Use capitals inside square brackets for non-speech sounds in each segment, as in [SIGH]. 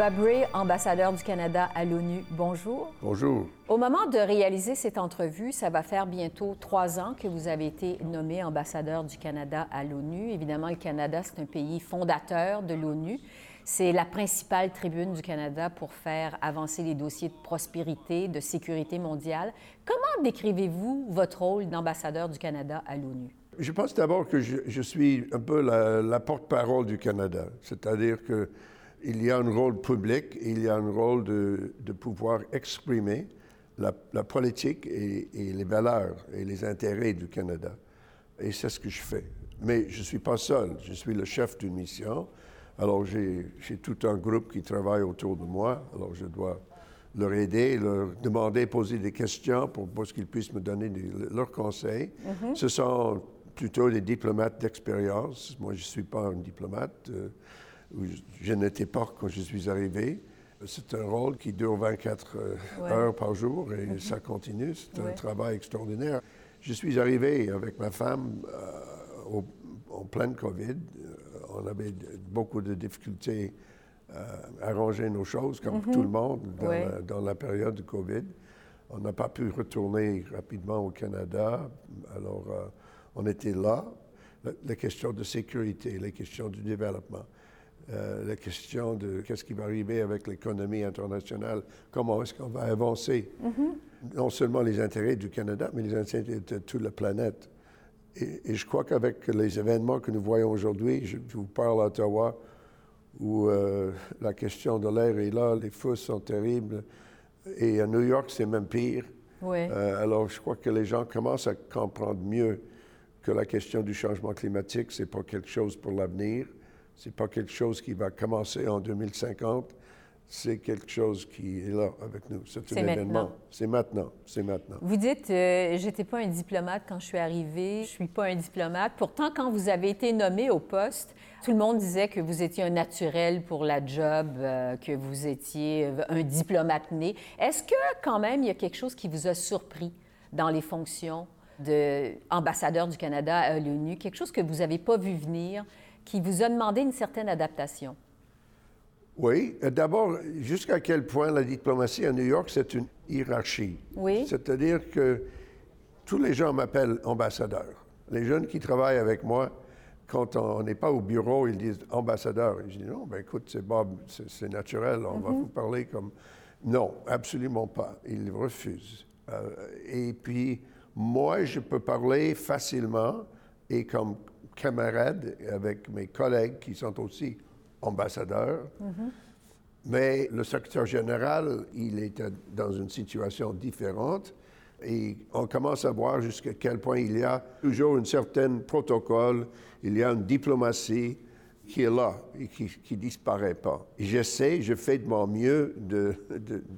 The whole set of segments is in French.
Bob Ray, ambassadeur du Canada à l'ONU, bonjour. Bonjour. Au moment de réaliser cette entrevue, ça va faire bientôt trois ans que vous avez été nommé ambassadeur du Canada à l'ONU. Évidemment, le Canada, c'est un pays fondateur de l'ONU. C'est la principale tribune du Canada pour faire avancer les dossiers de prospérité, de sécurité mondiale. Comment décrivez-vous votre rôle d'ambassadeur du Canada à l'ONU? Je pense d'abord que je, suis un peu la, porte-parole du Canada, c'est-à-dire qu'il y a un rôle public, il y a un rôle de, pouvoir exprimer la, politique et, les valeurs et les intérêts du Canada. Et c'est ce que je fais. Mais je ne suis pas seul, je suis le chef d'une mission. Alors j'ai tout un groupe qui travaille autour de moi, alors je dois leur aider, leur demander, poser des questions pour, pour qu'ils puissent me donner leurs conseils. Mm-hmm. Ce sont plutôt des diplomates d'expérience. Moi, je ne suis pas un diplomate. Euh, je n'étais pas quand je suis arrivé. C'est un rôle qui dure 24 euh, heures par jour et mm-hmm. ça continue. C'est un travail extraordinaire. Je suis arrivé avec ma femme euh, en pleine COVID. on avait beaucoup de difficultés à arranger nos choses, comme mm-hmm. tout le monde, dans, la, période de COVID. On n'a pas pu retourner rapidement au Canada. Alors, on était là. Les questions de sécurité, les questions du développement, euh, la question de qu'est-ce qui va arriver avec l'économie internationale, comment est-ce qu'on va avancer, mm-hmm. non seulement les intérêts du Canada, mais les intérêts de toute la planète. Et, je crois qu'avec les événements que nous voyons aujourd'hui, je, vous parle à Ottawa, où euh, la question de l'air est là, les feux sont terribles, et à New York, c'est même pire. Euh, alors, je crois que les gens commencent à comprendre mieux que la question du changement climatique, c'est pas quelque chose pour l'avenir, c'est pas quelque chose qui va commencer en 2050, c'est quelque chose qui est là avec nous. C'est un événement. C'est maintenant. C'est maintenant. Vous dites, euh, j'étais pas un diplomate quand je suis arrivée. Je suis pas un diplomate. Pourtant, quand vous avez été nommé au poste, tout le monde disait que vous étiez un naturel pour la job, euh, que vous étiez euh, un diplomate né. Est-ce que quand même il y a quelque chose qui vous a surpris dans les fonctions d'ambassadeur du Canada à l'ONU, quelque chose que vous n'avez pas vu venir, qui vous a demandé une certaine adaptation? Oui. D'abord, jusqu'à quel point la diplomatie à New York, c'est une hiérarchie. Oui. C'est-à-dire que tous les gens m'appellent ambassadeur. Les jeunes qui travaillent avec moi, quand on n'est pas au bureau, ils disent ambassadeur. je dis non, ben écoute, c'est Bob, c'est naturel, on va mm-hmm. vous parler comme. Non, absolument pas. Ils refusent. Euh, et puis, moi, je peux parler facilement et comme camarade avec mes collègues qui sont aussi ambassadeurs. Mm-hmm. Mais le secrétaire général, il est dans une situation différente et on commence à voir jusqu'à quel point il y a toujours un certain protocole, il y a une diplomatie qui est là et qui ne disparaît pas. J'essaie, je fais de mon mieux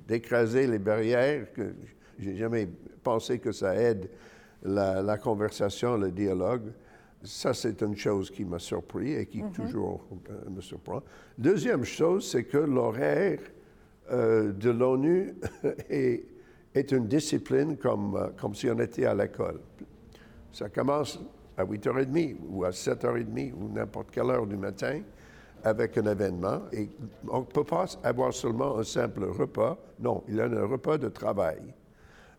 d'écraser de, les barrières que j'ai jamais pensé que ça aide la, conversation, le dialogue. Ça, c'est une chose qui m'a surpris et qui mhm. toujours euh, me surprend. Deuxième chose, c'est que l'horaire euh, de l'ONU [LAUGHS] est, est, une discipline comme, euh, comme si on était à l'école. Ça commence à 8h30 ou à 7h30 ou n'importe quelle heure du matin avec un événement. Et on ne peut pas avoir seulement un simple repas. Non, il y a un repas de travail.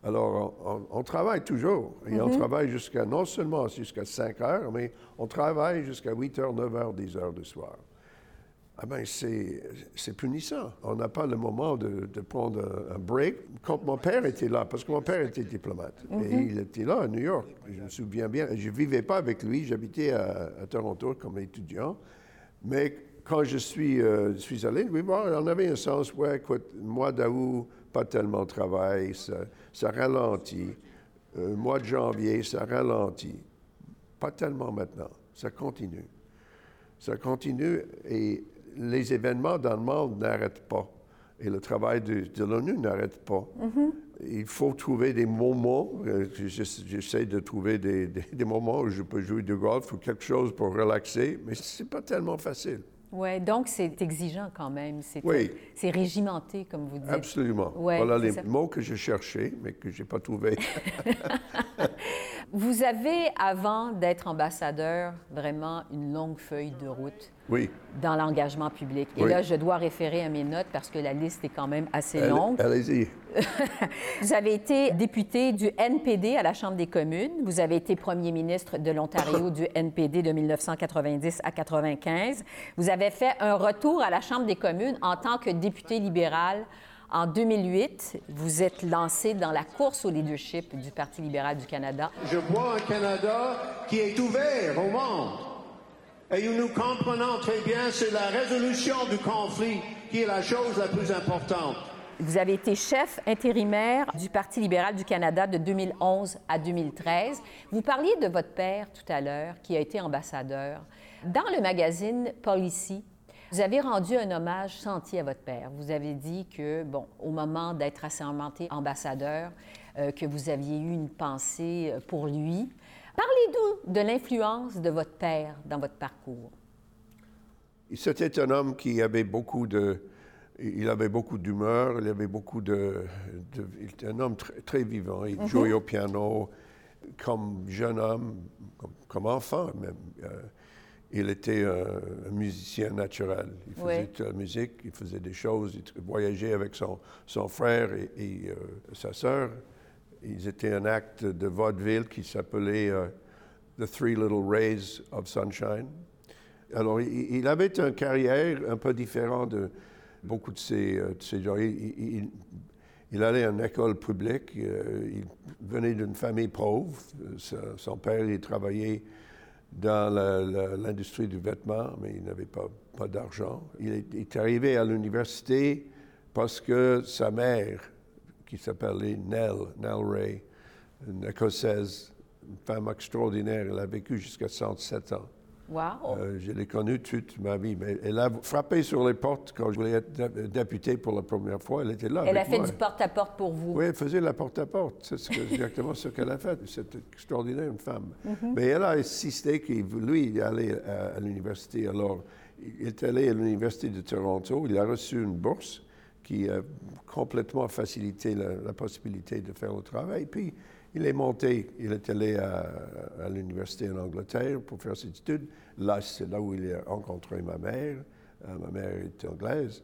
Alors, on, travaille toujours. Et on mhm. travaille jusqu'à, non seulement jusqu'à 5 heures, mais on travaille jusqu'à 8 heures, 9 heures, 10 heures du soir. Ah ben, c'est punissant. On n'a pas le moment de, prendre un, break. Quand mon père était là, parce que mon père était diplomate, et mhm. il était là à New York, je me souviens bien. Je ne vivais pas avec lui, j'habitais à, Toronto comme étudiant. Mais quand je suis, euh, suis allé lui voir, on avait un sens, ouais, écoute, moi, Daou, pas tellement de travail, ça, ralentit. Euh, mois de janvier, ça ralentit. Pas tellement maintenant, ça continue. Ça continue et les événements dans le monde n'arrêtent pas. Et le travail de, l'ONU n'arrête pas. Mm-hmm. Il faut trouver des moments, euh, j'essaie de trouver des, des, moments où je peux jouer du golf ou quelque chose pour relaxer, mais c'est pas tellement facile. Oui, donc c'est exigeant quand même. C'est, oui. C'est régimenté, comme vous dites. Absolument. voilà les mots que je cherchais, mais que je n'ai pas trouvés. [LAUGHS] [LAUGHS] vous avez, avant d'être ambassadeur, vraiment une longue feuille de route. Oui. dans l'engagement public. Et Oui. là, je dois référer à mes notes parce que la liste est quand même assez longue. Allez-y. [LAUGHS] Vous avez été député du NPD à la Chambre des communes. Vous avez été premier ministre de l'Ontario [COUGHS] du NPD de 1990 à 95. Vous avez fait un retour à la Chambre des communes en tant que député libéral. En 2008, vous êtes lancé dans la course au leadership du Parti libéral du Canada. Je vois un Canada qui est ouvert au monde. Et nous comprenons très bien c'est la résolution du conflit qui est la chose la plus importante. Vous avez été chef intérimaire du Parti libéral du Canada de 2011 à 2013. Vous parliez de votre père tout à l'heure, qui a été ambassadeur. Dans le magazine Policy, vous avez rendu un hommage senti à votre père. Vous avez dit que, bon, au moment d'être assermenté ambassadeur, euh, que vous aviez eu une pensée euh, pour lui. Parlez-nous de l'influence de votre père dans votre parcours. C'était un homme qui avait beaucoup de, il avait beaucoup d'humeur, il avait beaucoup de, de- il était un homme très, très vivant. Il jouait au piano comme jeune homme, comme, comme enfant même. Euh, il était un, un musicien naturel. Il faisait Oui. de la musique, il faisait des choses, il voyageait avec son, son frère et, et, euh, sa sœur. Ils étaient un acte de vaudeville qui s'appelait euh, The Three Little Rays of Sunshine. Alors, il, avait une carrière un peu différente de beaucoup de ces, euh, gens. Il, allait à une école publique. euh, il venait d'une famille pauvre. Son père, il travaillait dans l'industrie du vêtement, mais il n'avait pas, d'argent. Il est arrivé à l'université parce que sa mère, qui s'appelait Nell, Nell Ray, une écossaise, une femme extraordinaire, elle a vécu jusqu'à 107 ans. Wow! Euh, je l'ai connue toute ma vie, mais elle a frappé sur les portes quand je voulais être dé- député pour la première fois. Elle était là. Elle a fait moi. du porte-à--porte pour vous. Oui, elle faisait la porte-à-porte. C'est ce que- [LAUGHS] exactement ce qu'elle a fait. C'est extraordinaire, une femme. Mais elle a insisté qu'il lui, il allait à, à l'université. Alors, il est allé à l'université de Toronto. Il a reçu une bourse qui a complètement facilité la, la possibilité de faire le travail. Puis, il est monté. Il est allé à, à l'université en Angleterre pour faire ses études. Là, c'est là où il a rencontré ma mère. Euh, ma mère est anglaise.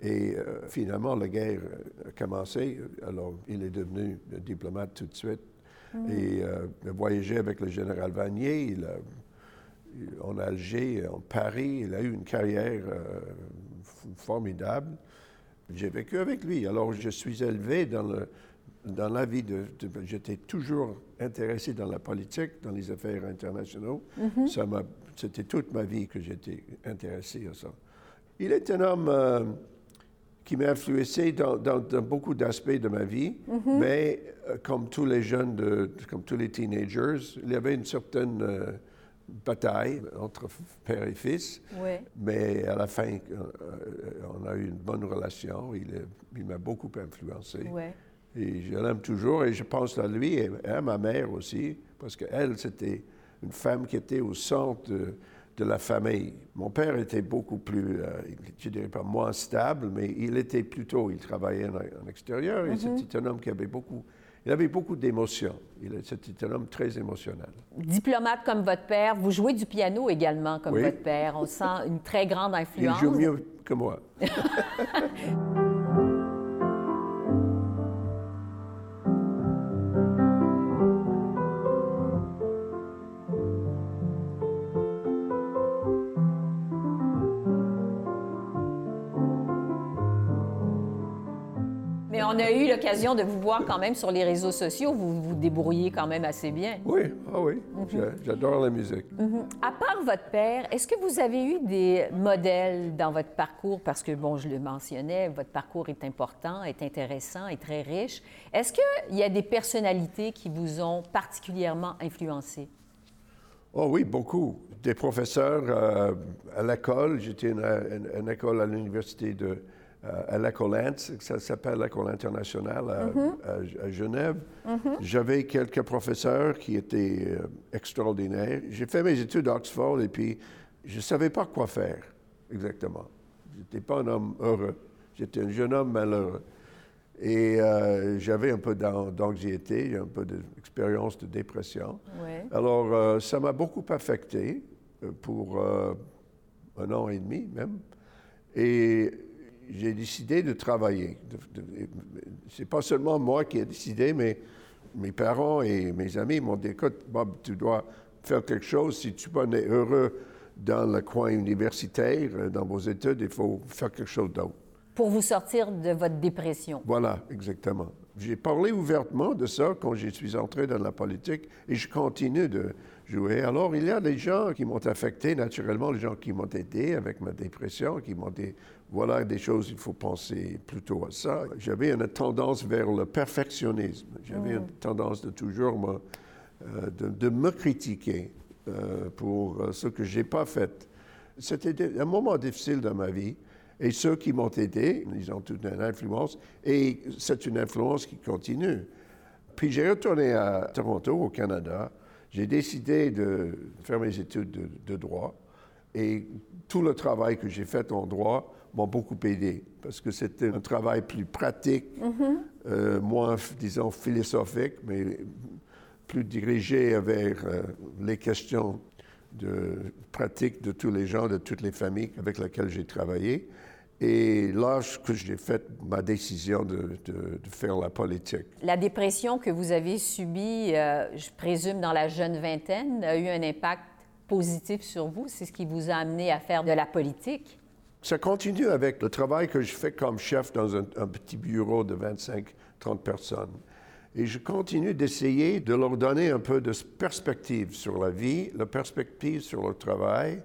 Et euh, finalement, la guerre a commencé. Alors, il est devenu diplomate tout de suite. Et euh, il a voyagé avec le général Vanier. Il a, il- en Alger, en Paris. Il a eu une carrière formidable. J'ai vécu avec lui. Alors, je suis élevé dans, le, dans la vie de. de- J'étais toujours intéressé dans la politique, dans les affaires internationales. Ça m'a- C'était toute ma vie que j'étais intéressé à ça. Il est un homme euh, qui m'a influencé dans, dans- dans beaucoup d'aspects de ma vie, mais euh, comme tous les jeunes, de, comme tous les teenagers, il y avait une certaine euh, bataille entre père et fils. Oui. Mais à la fin, euh, euh, on a eu une bonne relation. Il, m'a beaucoup influencé. Et je l'aime toujours et je pense à lui et à ma mère aussi, parce qu'elle, c'était une femme qui était au centre de, de la famille. Mon père était beaucoup plus, euh, je dirais pas moins stable, mais il était plutôt, il travaillait en, en extérieur et c'était un homme qui avait beaucoup, il avait beaucoup d'émotions. Il- C'était un homme très émotionnel. Diplomate comme votre père, vous jouez du piano également comme Oui. votre père. On sent une très grande Il influence. joue mieux que moi. [LAUGHS] on a eu l'occasion de vous voir quand même sur les réseaux sociaux. Vous vous débrouillez quand même assez bien. Oui, ah oui, j'a- j'adore la musique. À part votre père, est-ce que vous avez eu des modèles dans votre parcours? Parce que, bon, je le mentionnais, votre parcours est important, est intéressant, est très riche. Est-ce qu'il y a des personnalités qui vous ont particulièrement influencé? Oh oui, beaucoup. Des professeurs euh, à l'école. J'étais à une, une- une école à l'université de à l'école Ant, ça s'appelle l'école internationale à, à- à Genève. J'avais quelques professeurs qui étaient euh, extraordinaires. J'ai fait mes études à Oxford et puis je ne savais pas quoi faire exactement. Je n'étais pas un homme heureux. J'étais un jeune homme malheureux. Et euh, j'avais un peu d'an- d'anxiété, un peu d'expérience de dépression. Ouais. Alors, euh, ça m'a beaucoup affecté euh, pour, euh, un an et demi même. Et j'ai décidé de travailler. C'est pas seulement moi qui ai décidé, mais mes parents et mes amis m'ont dit écoute, Bob, tu dois faire quelque chose. Si tu es heureux dans le coin universitaire, euh, dans vos études, il faut faire quelque chose d'autre. Pour vous sortir de votre dépression. Voilà, exactement. J'ai parlé ouvertement de ça quand je suis entré dans la politique et je continue de jouer. Alors, il y a des gens qui m'ont affecté naturellement, les gens qui m'ont aidé avec ma dépression, qui m'ont dit voilà des choses, il faut penser plutôt à ça. J'avais une tendance vers le perfectionnisme. J'avais une mm. tendance de toujours me, euh, de, me critiquer euh, pour euh, ce que je n'ai pas fait. C'était un moment difficile dans ma vie. Et ceux qui m'ont aidé, ils ont toute une influence. Et c'est une influence qui continue. Puis j'ai retourné à Toronto, au Canada. J'ai décidé de faire mes études de, de droit. Et tout le travail que j'ai fait en droit, m'ont beaucoup aidé parce que c'était un travail plus pratique, mm-hmm. euh, moins, disons, philosophique, mais plus dirigé vers euh, les questions de pratique de tous les gens, de toutes les familles avec lesquelles j'ai travaillé. Et là que j'ai fait ma décision de, de, faire la politique. La dépression que vous avez subie, euh, je présume, dans la jeune vingtaine, a eu un impact positif sur vous? C'est ce qui vous a amené à faire de la politique? Ça continue avec le travail que je fais comme chef dans un, petit bureau de 25-30 personnes. Et je continue d'essayer de leur donner un peu de perspective sur la vie, la perspective sur le travail.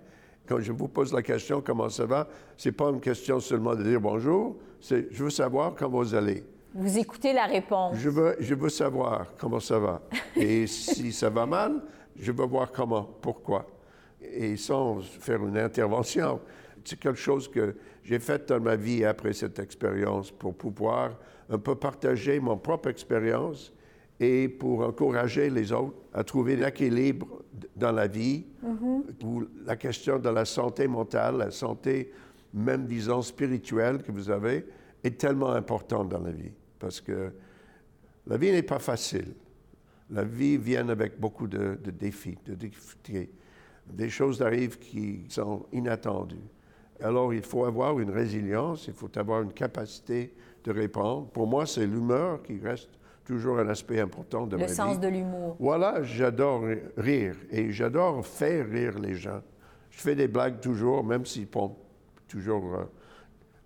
Quand je vous pose la question comment ça va, c'est pas une question seulement de dire bonjour, c'est je veux savoir comment vous allez. Vous écoutez la réponse. Je veux, je veux savoir comment ça va. Et si ça va mal, je veux voir comment, pourquoi. Et sans faire une intervention c'est quelque chose que j'ai fait dans ma vie après cette expérience pour pouvoir un peu partager mon propre expérience et pour encourager les autres à trouver l'équilibre dans la vie, mm-hmm. la question de la santé mentale, la santé même, disons, spirituelle que vous avez, est tellement importante dans la vie. Parce que la vie n'est pas facile. La vie vient avec beaucoup de, de défis, de difficultés. Des choses arrivent qui sont inattendues. Alors, il faut avoir une résilience, il faut avoir une capacité de répondre. Pour moi, c'est l'humeur qui reste toujours un aspect important de ma vie. Le sens de l'humour. Voilà, j'adore rire et j'adore faire rire les gens. Je fais des blagues toujours, même s'ils sont toujours euh,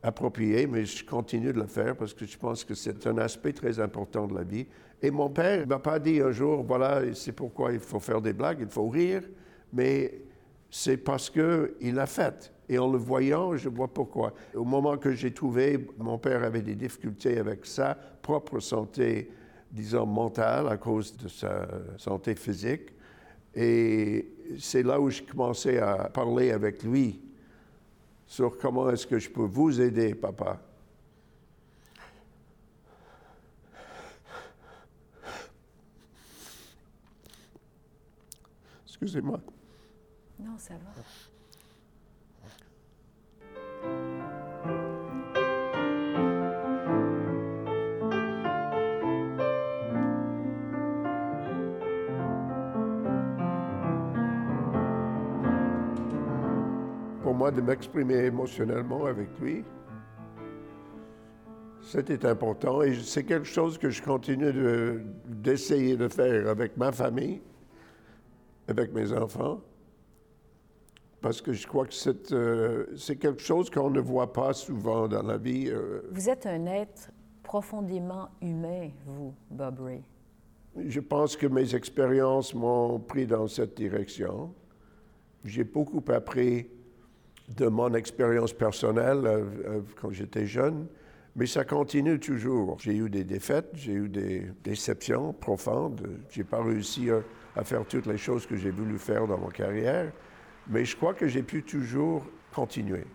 appropriés, mais je continue de le faire parce que je pense que c'est un aspect très important de la vie. Et mon père ne m'a pas dit un jour, voilà, c'est pourquoi il faut faire des blagues, il faut rire, mais c'est parce qu'il l'a fait. Et en le voyant, je vois pourquoi. Au moment que j'ai trouvé, mon père avait des difficultés avec sa propre santé, disons, mentale à cause de sa santé physique. Et c'est là où j'ai commencé à parler avec lui sur comment est-ce que je peux vous aider, papa. Excusez-moi. Non, ça va. Pour moi, de m'exprimer émotionnellement avec lui, c'était important et c'est quelque chose que je continue d'essayer de faire avec ma famille, avec mes enfants parce que je crois que euh, c'est quelque chose qu'on ne voit pas souvent dans la vie. Euh. Vous êtes un être profondément humain, vous, Bob Ray. Je pense que mes expériences m'ont pris dans cette direction. J'ai beaucoup appris de mon expérience personnelle euh, quand j'étais jeune, mais ça continue toujours. J'ai eu des défaites, j'ai eu des déceptions profondes. J'ai pas réussi à faire toutes les choses que j'ai voulu faire dans ma carrière. Mais je crois que j'ai pu toujours continuer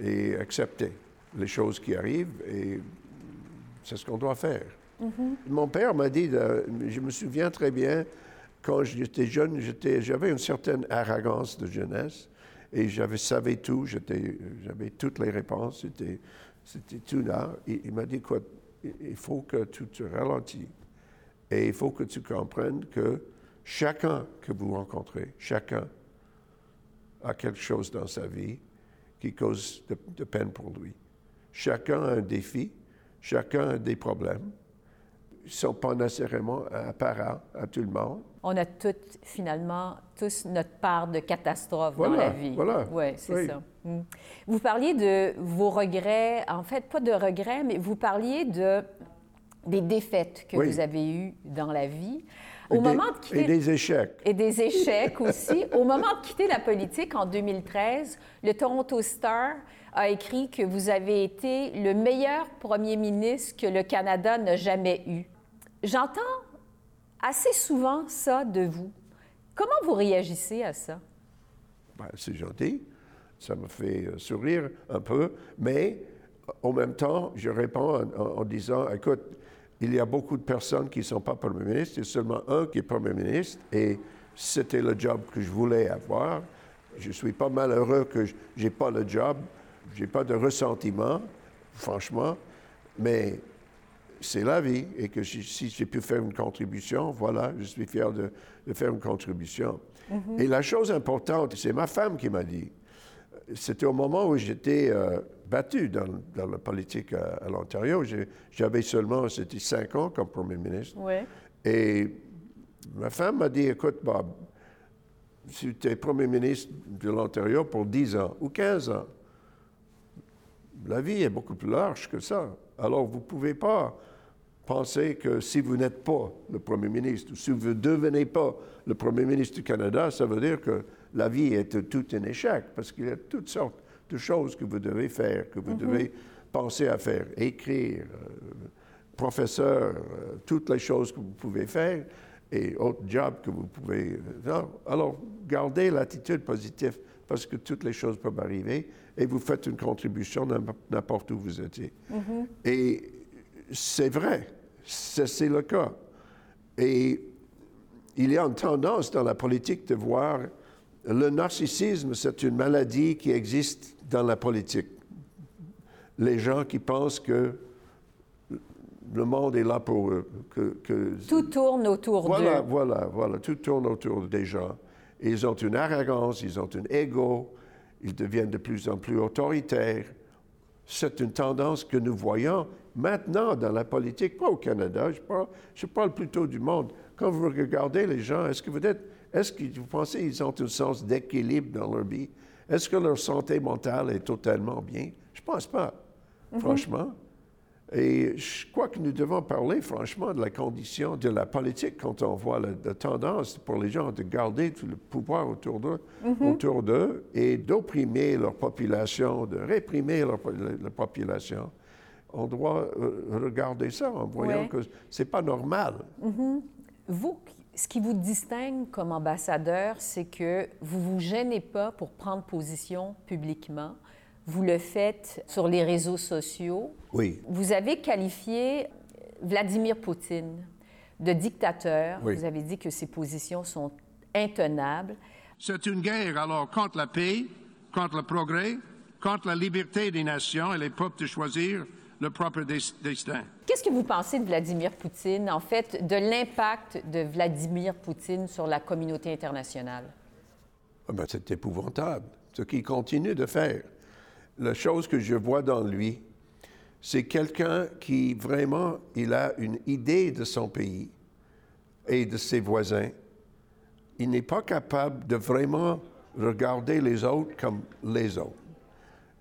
et accepter les choses qui arrivent et c'est ce qu'on doit faire. Mm-hmm. Mon père m'a dit, je me souviens très bien, quand j'étais jeune, j'avais une certaine arrogance de jeunesse et j'avais savais tout, j'avais toutes les réponses, c'était, tout là. il m'a dit, quoi, il faut que tu te ralentis et il faut que tu comprennes que chacun que vous rencontrez, chacun a quelque chose dans sa vie qui cause de peine pour lui. Chacun a un défi, chacun a des problèmes. Sont pas nécessairement apparents à tout le monde. On a toutes, finalement, tous notre part de catastrophe dans la vie. voilà. Oui, c'est Oui. ça. Mm. Vous parliez de vos regrets, en fait, pas de regrets, mais vous parliez de, des défaites que Oui. vous avez eues dans la vie. Au Et des- moment de quitter... Et des échecs. et des échecs aussi. [LAUGHS] Au moment de quitter la politique en 2013, le Toronto Star a écrit que vous avez été le meilleur premier ministre que le Canada n'a jamais eu. J'entends assez souvent ça de vous. Comment vous réagissez à ça? Ben, c'est gentil. Ça me fait euh, sourire un peu. Mais en même temps, je réponds en, disant, écoute, il y a beaucoup de personnes qui ne sont pas Premier ministre. Il y a seulement un qui est Premier ministre. Et c'était le job que je voulais avoir. Je suis pas malheureux que je n'ai pas le job. Je n'ai pas de ressentiment, franchement. Mais c'est la vie et que si, si j'ai pu faire une contribution, voilà, je suis fier de, de faire une contribution. Et la chose importante, c'est ma femme qui m'a dit, c'était au moment où j'étais euh, battu dans, dans la politique à, à l'Ontario. J'avais seulement, c'était cinq ans comme premier ministre. Et ma femme m'a dit, écoute, Bob, si tu es premier ministre de l'Ontario pour 10 ans ou 15 ans, la vie est beaucoup plus large que ça. Alors, vous ne pouvez pas penser que si vous n'êtes pas le premier ministre ou si vous ne devenez pas le premier ministre du Canada, ça veut dire que la vie est tout un échec parce qu'il y a toutes sortes de choses que vous devez faire, que vous devez penser à faire, écrire, euh, professeur, euh, toutes les choses que vous pouvez faire et autres jobs que vous pouvez. non. Alors, gardez l'attitude positive parce que toutes les choses peuvent arriver et vous faites une contribution n'im- n'importe où vous étiez. Et c'est vrai, c'est le cas. Et il y a une tendance dans la politique de voir le narcissisme, c'est une maladie qui existe dans la politique. Les gens qui pensent que le monde est là pour eux, que, que Tout tourne autour voilà, d'eux. voilà, voilà. Tout tourne autour des gens. Ils ont une arrogance, ils ont un ego, ils deviennent de plus en plus autoritaires. C'est une tendance que nous voyons maintenant dans la politique, pas au Canada, je parle, je parle plutôt du monde. Quand vous regardez les gens, est-ce que vous êtes, est-ce que vous pensez qu'ils ont un sens d'équilibre dans leur vie? Est-ce que leur santé mentale est totalement bien? Je ne pense pas, franchement. Et je crois que nous devons parler franchement de la condition de la politique quand on voit la, la tendance pour les gens de garder tout le pouvoir autour d'eux, autour d'eux et d'opprimer leur population, de réprimer leur, la, la population. On doit euh, regarder ça en voyant Ouais. que c'est pas normal. Vous, ce qui vous distingue comme ambassadeur, c'est que vous vous gênez pas pour prendre position publiquement. Vous le faites sur les réseaux sociaux. Oui. Vous avez qualifié Vladimir Poutine de dictateur. Oui. Vous avez dit que ses positions sont intenables. C'est une guerre alors contre la paix, contre le progrès, contre la liberté des nations et les peuples de choisir leur propre des- destin. Qu'est-ce que vous pensez de Vladimir Poutine, en fait, de l'impact de Vladimir Poutine sur la communauté internationale? Ah ben, c'est épouvantable, ce qu'il continue de faire. La chose que je vois dans lui, c'est quelqu'un qui vraiment, il a une idée de son pays et de ses voisins. Il n'est pas capable de vraiment regarder les autres comme les autres.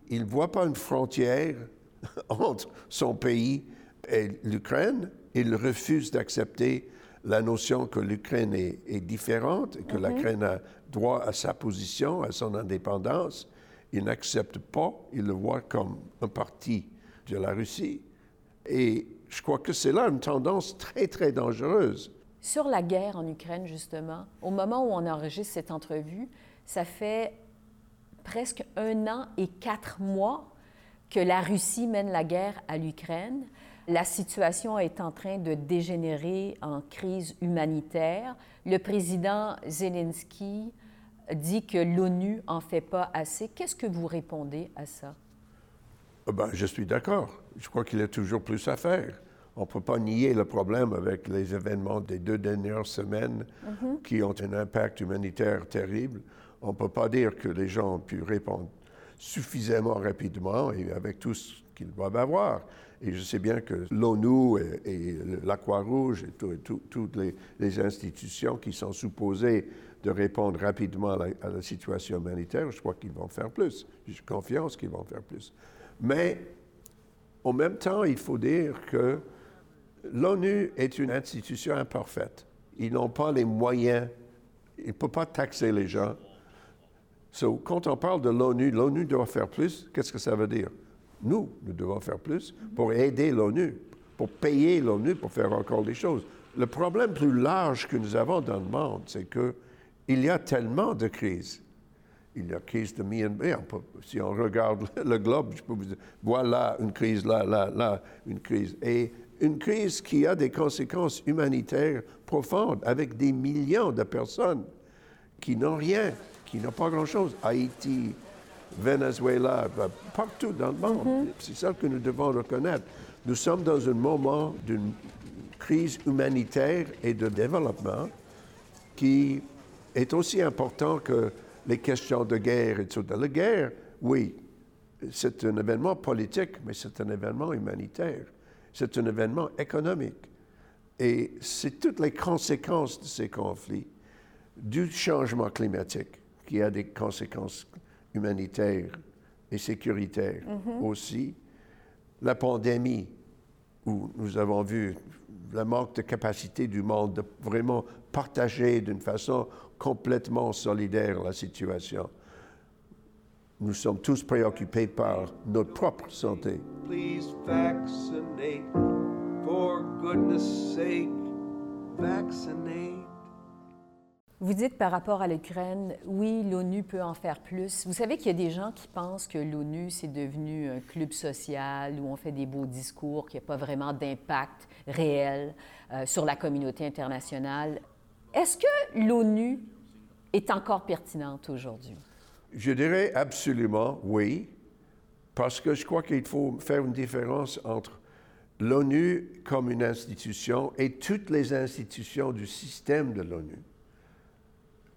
Il ne voit pas une frontière [LAUGHS] entre son pays et l'Ukraine. Il refuse d'accepter la notion que l'Ukraine est, est différente et que l'Ukraine a droit à sa position, à son indépendance. Il n'accepte pas, il le voit comme un parti de la Russie. Et je crois que c'est là une tendance très, très dangereuse. Sur la guerre en Ukraine, justement, au moment où on enregistre cette entrevue, ça fait presque un an et quatre mois que la Russie mène la guerre à l'Ukraine. La situation est en train de dégénérer en crise humanitaire. Le président Zelensky dit que l'ONU en fait pas assez. Qu'est-ce que vous répondez à ça? Ah Ben, je suis d'accord. Je crois qu'il y a toujours plus à faire. On ne peut pas nier le problème avec les événements des deux dernières semaines qui ont un impact humanitaire terrible. On ne peut pas dire que les gens ont pu répondre suffisamment rapidement et avec tout ce qu'ils doivent avoir. Et je sais bien que l'ONU et, la Croix-Rouge et, toutes les, institutions qui sont supposées de répondre rapidement à la, situation humanitaire, je crois qu'ils vont faire plus. J'ai confiance qu'ils vont faire plus. Mais en même temps, il faut dire que l'ONU est une institution imparfaite. Ils n'ont pas les moyens, ils ne peuvent pas taxer les gens. Donc, quand on parle de l'ONU, l'ONU doit faire plus. Qu'est-ce que ça veut dire? Nous, nous devons faire plus pour aider l'ONU, pour payer l'ONU pour faire encore des choses. Le problème plus large que nous avons dans le monde, c'est qu'il y a tellement de crises. Il y a la crise de Myanmar. Si on regarde [LAUGHS] le globe, je peux vous dire, voilà une crise là, là, là, une crise. Et une crise qui a des conséquences humanitaires profondes avec des millions de personnes qui n'ont rien, qui n'ont pas grand-chose. Haïti, Venezuela, ben, partout dans le monde. Mm-hmm. C'est ça que nous devons reconnaître. Nous sommes dans un moment d'une crise humanitaire et de développement qui est aussi important que les questions de guerre et tout. La guerre, oui, c'est un événement politique, mais c'est un événement humanitaire. C'est un événement économique. Et c'est toutes les conséquences de ces conflits, du changement climatique, qui a des conséquences humanitaire et sécuritaire mm-hmm. aussi. La pandémie, où nous avons vu le manque de capacité du monde de vraiment partager d'une façon complètement solidaire la situation. Nous sommes tous préoccupés par notre propre santé. Please vaccinate. For goodness sake, vaccinate. Vous dites par rapport à l'Ukraine, oui, l'ONU peut en faire plus. Vous savez qu'il y a des gens qui pensent que l'ONU, c'est devenu un club social où on fait des beaux discours, qu'il n'y a pas vraiment d'impact réel euh, sur la communauté internationale. Est-ce que l'ONU est encore pertinente aujourd'hui? Je dirais absolument oui, parce que je crois qu'il faut faire une différence entre l'ONU comme une institution et toutes les institutions du système de l'ONU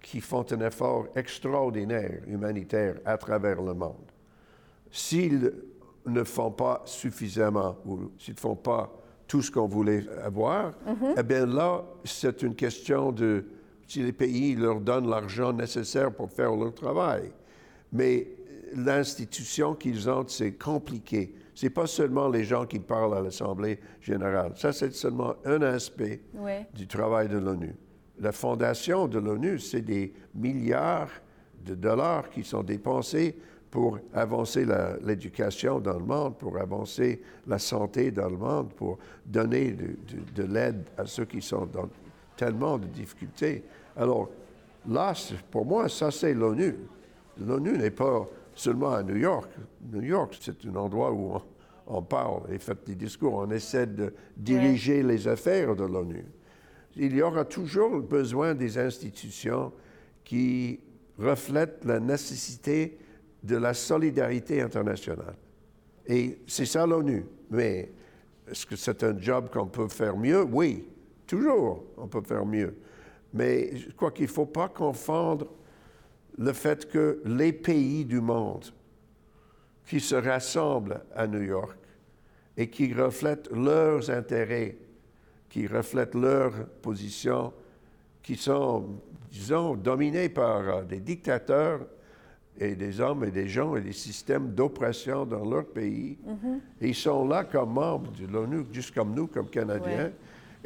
qui font un effort extraordinaire humanitaire à travers le monde. S'ils ne font pas suffisamment ou s'ils ne font pas tout ce qu'on voulait avoir, mm-hmm. eh bien là, c'est une question de si les pays leur donnent l'argent nécessaire pour faire leur travail. Mais l'institution qu'ils ont, c'est compliqué. Ce n'est pas seulement les gens qui parlent à l'Assemblée générale. Ça, c'est seulement un aspect du travail de l'ONU la fondation de l'ONU, c'est des milliards de dollars qui sont dépensés pour avancer l'éducation dans le monde, pour avancer la santé dans le monde, pour donner de, l'aide à ceux qui sont dans tellement de difficultés. Alors là, pour moi, ça c'est l'ONU. L'ONU n'est pas seulement à New York. New York, c'est un endroit où on, parle et fait des discours. On essaie de diriger les affaires de l'ONU il y aura toujours besoin des institutions qui reflètent la nécessité de la solidarité internationale. Et c'est ça l'ONU. Mais est-ce que c'est un job qu'on peut faire mieux? Oui, toujours, on peut faire mieux. Mais je crois qu'il ne faut pas confondre le fait que les pays du monde qui se rassemblent à New York et qui reflètent leurs intérêts qui reflètent leur position, qui sont, disons, dominés par euh, des dictateurs et des hommes et des gens et des systèmes d'oppression dans leur pays. Mm-hmm. Et ils sont là comme membres de l'ONU, juste comme nous, comme Canadiens.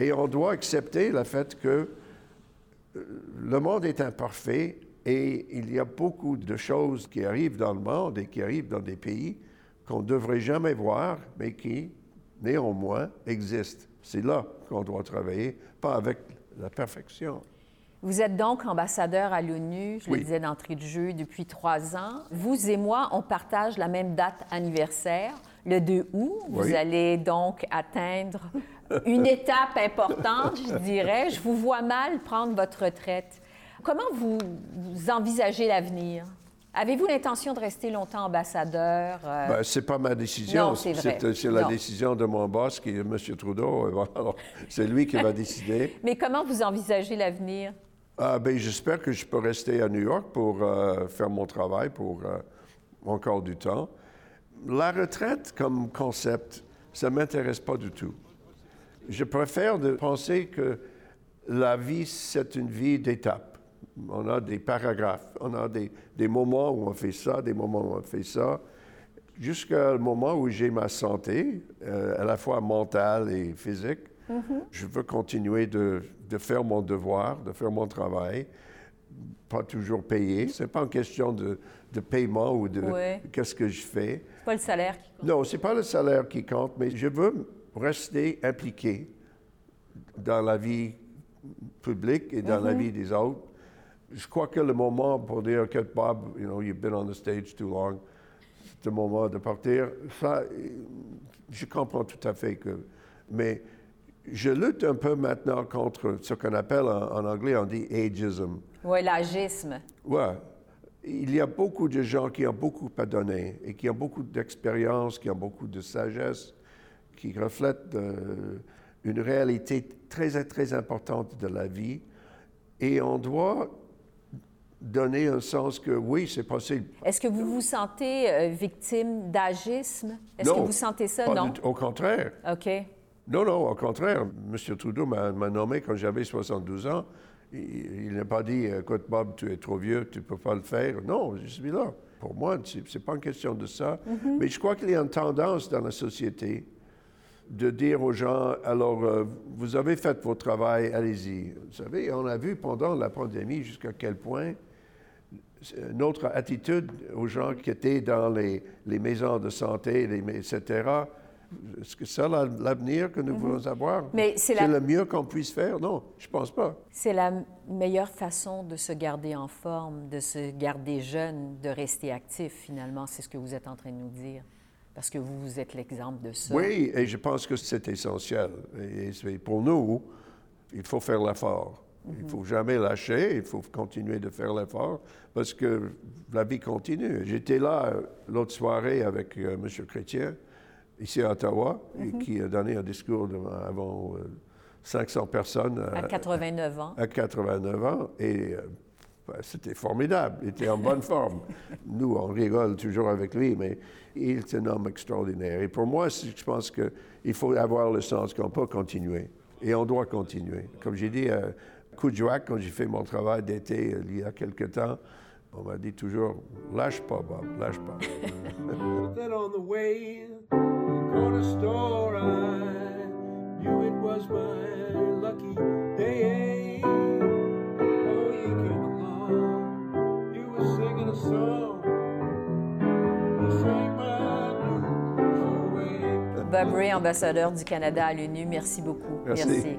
Et on doit accepter le fait que euh, le monde est imparfait et il y a beaucoup de choses qui arrivent dans le monde et qui arrivent dans des pays qu'on ne devrait jamais voir, mais qui, néanmoins, existent. C'est là qu'on doit travailler, pas avec la perfection. Vous êtes donc ambassadeur à l'ONU, je le disais d'entrée de jeu, depuis trois ans. Vous et moi, on partage la même date anniversaire, le 2 août. Vous allez donc atteindre une étape importante, je dirais. Je vous vois mal prendre votre retraite. Comment vous envisagez l'avenir? Avez-vous l'intention de rester longtemps ambassadeur? Euh? Ben, ce n'est pas ma décision. C'est la décision de mon boss, qui est M. Trudeau. c'est lui qui va [LAUGHS] décider. Mais comment vous envisagez l'avenir? Ah, ben, J'espère que je peux rester à New York pour euh, faire mon travail pour euh, encore du temps. La retraite comme concept, ça ne m'intéresse pas du tout. Je préfère de penser que la vie, c'est une vie d'étapes. On a des paragraphes, on a des, des, moments où on fait ça, des moments où on fait ça, jusqu'au moment où j'ai ma santé, euh, à la fois mentale et physique. Mm-hmm. Je veux continuer de, de, faire mon devoir, de faire mon travail, pas toujours payé. Ce n'est pas une question de, de paiement ou de qu'est-ce que je fais. C'est pas le salaire qui compte. Non, c'est pas le salaire qui compte, mais je veux rester impliqué dans la vie publique et dans la mm-hmm. vie des autres. Je crois que le moment pour dire que Bob, you know, you've been on the stage too long, c'est le moment de partir. Ça, je comprends tout à fait que, mais je lutte un peu maintenant contre ce qu'on appelle en, anglais, on dit ageism. Oui, l'agisme. Oui. Il y a beaucoup de gens qui ont beaucoup à donner et qui ont beaucoup d'expérience, qui ont beaucoup de sagesse, qui reflètent euh, une réalité très, très importante de la vie. Et on doit donner un sens que oui, c'est possible. Est-ce que vous vous sentez euh, victime d'agisme? Est-ce que vous sentez ça? non? au contraire. OK. Non, non, au contraire. M. Trudeau m'a nommé quand j'avais 72 ans. Il, n'a pas dit Écoute, Bob, tu es trop vieux, tu ne peux pas le faire. Non, je suis là. Pour moi, ce n'est pas une question de ça. Mm-hmm. Mais je crois qu'il y a une tendance dans la société de dire aux gens, alors, euh, vous avez fait votre travail, allez-y. Vous savez, on a vu pendant la pandémie jusqu'à quel point notre attitude aux gens qui étaient dans les, les maisons de santé, les, etc., est-ce que c'est l'avenir que nous mhm. voulons avoir? c'est le mieux qu'on puisse faire? Non, je ne pense pas. C'est la meilleure façon de se garder en forme, de se garder jeune, de rester actif, finalement. C'est ce que vous êtes en train de nous dire. Parce que vous, vous êtes l'exemple de ça. Oui, et je pense que c'est essentiel. Et pour nous, il faut faire l'effort. Il ne mhm. faut jamais lâcher, il faut continuer de faire l'effort parce que la vie continue. J'étais là euh, l'autre soirée avec euh, M. Chrétien, ici à Ottawa, mhm. qui a donné un discours avant 500 euh, personnes. À, 89 ans. À 89 ans. Et ben, c'était formidable. Il était en bonne forme. [LAUGHS] Nous, on rigole toujours avec lui, mais il est un homme extraordinaire. Et pour moi, je pense qu'il faut avoir le sens qu'on peut continuer. Et on doit continuer. Comme j'ai dit à Coudjouac, quand j'ai fait mon travail d'été il y a quelque temps, on m'a dit toujours, lâche pas, Bob, lâche pas. Bob Ray, ambassadeur du Canada à l'ONU, merci beaucoup. merci.